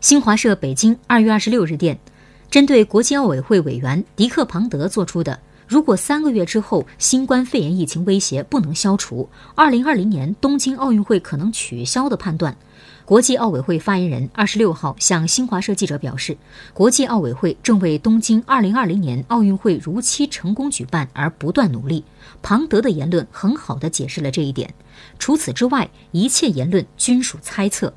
新华社北京二月二十六日电针对国际奥委会委员迪克庞德做出的如果三个月之后新冠肺炎疫情威胁不能消除二零二零年东京奥运会可能取消的判断国际奥委会发言人二十六号向新华社记者表示国际奥委会正为东京二零二零年奥运会如期成功举办而不断努力庞德的言论很好地解释了这一点。除此之外一切言论均属猜测